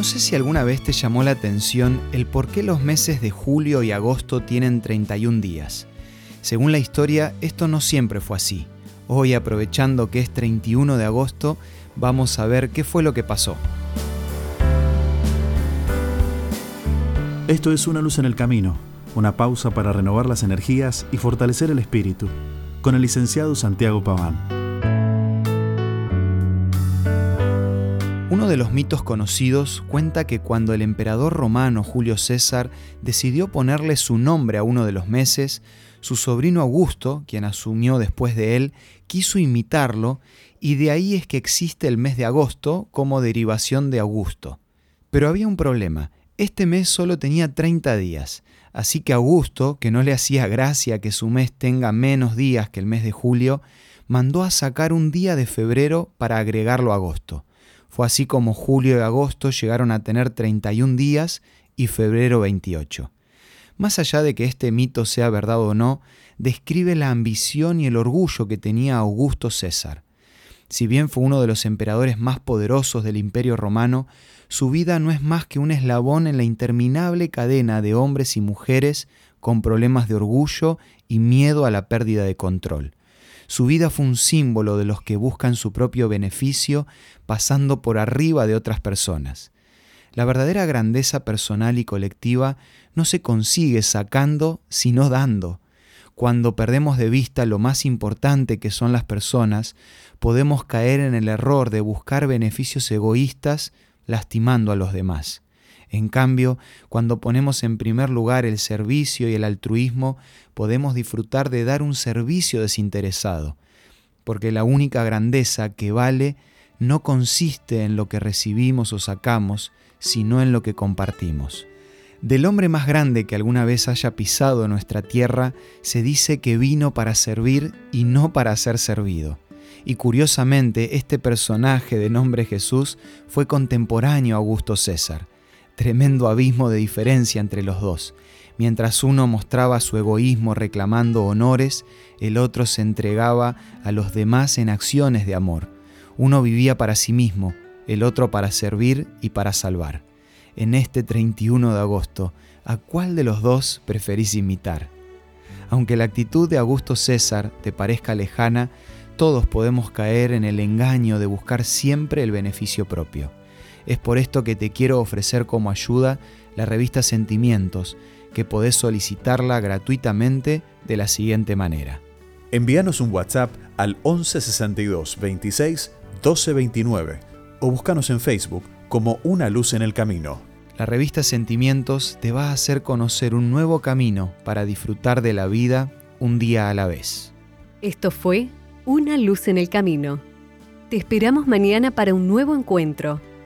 No sé si alguna vez te llamó la atención el por qué los meses de julio y agosto tienen 31 días. Según la historia, esto no siempre fue así. Hoy, aprovechando que es 31 de agosto, vamos a ver qué fue lo que pasó. Esto es Una luz en el camino, una pausa para renovar las energías y fortalecer el espíritu, con el licenciado Santiago Paván. Uno de los mitos conocidos cuenta que cuando el emperador romano Julio César decidió ponerle su nombre a uno de los meses, su sobrino Augusto, quien asumió después de él, quiso imitarlo y de ahí es que existe el mes de agosto como derivación de Augusto. Pero había un problema, este mes solo tenía 30 días, así que Augusto, que no le hacía gracia que su mes tenga menos días que el mes de julio, mandó a sacar un día de febrero para agregarlo a agosto. Fue así como julio y agosto llegaron a tener 31 días y febrero 28. Más allá de que este mito sea verdad o no, describe la ambición y el orgullo que tenía Augusto César. Si bien fue uno de los emperadores más poderosos del imperio romano, su vida no es más que un eslabón en la interminable cadena de hombres y mujeres con problemas de orgullo y miedo a la pérdida de control. Su vida fue un símbolo de los que buscan su propio beneficio pasando por arriba de otras personas. La verdadera grandeza personal y colectiva no se consigue sacando, sino dando. Cuando perdemos de vista lo más importante que son las personas, podemos caer en el error de buscar beneficios egoístas lastimando a los demás. En cambio, cuando ponemos en primer lugar el servicio y el altruismo, podemos disfrutar de dar un servicio desinteresado, porque la única grandeza que vale no consiste en lo que recibimos o sacamos, sino en lo que compartimos. Del hombre más grande que alguna vez haya pisado nuestra tierra, se dice que vino para servir y no para ser servido. Y curiosamente, este personaje de nombre Jesús fue contemporáneo a Augusto César tremendo abismo de diferencia entre los dos. Mientras uno mostraba su egoísmo reclamando honores, el otro se entregaba a los demás en acciones de amor. Uno vivía para sí mismo, el otro para servir y para salvar. En este 31 de agosto, ¿a cuál de los dos preferís imitar? Aunque la actitud de Augusto César te parezca lejana, todos podemos caer en el engaño de buscar siempre el beneficio propio. Es por esto que te quiero ofrecer como ayuda la revista Sentimientos, que podés solicitarla gratuitamente de la siguiente manera. Envíanos un WhatsApp al 1162 26 1229 o búscanos en Facebook como Una Luz en el Camino. La revista Sentimientos te va a hacer conocer un nuevo camino para disfrutar de la vida un día a la vez. Esto fue Una Luz en el Camino. Te esperamos mañana para un nuevo encuentro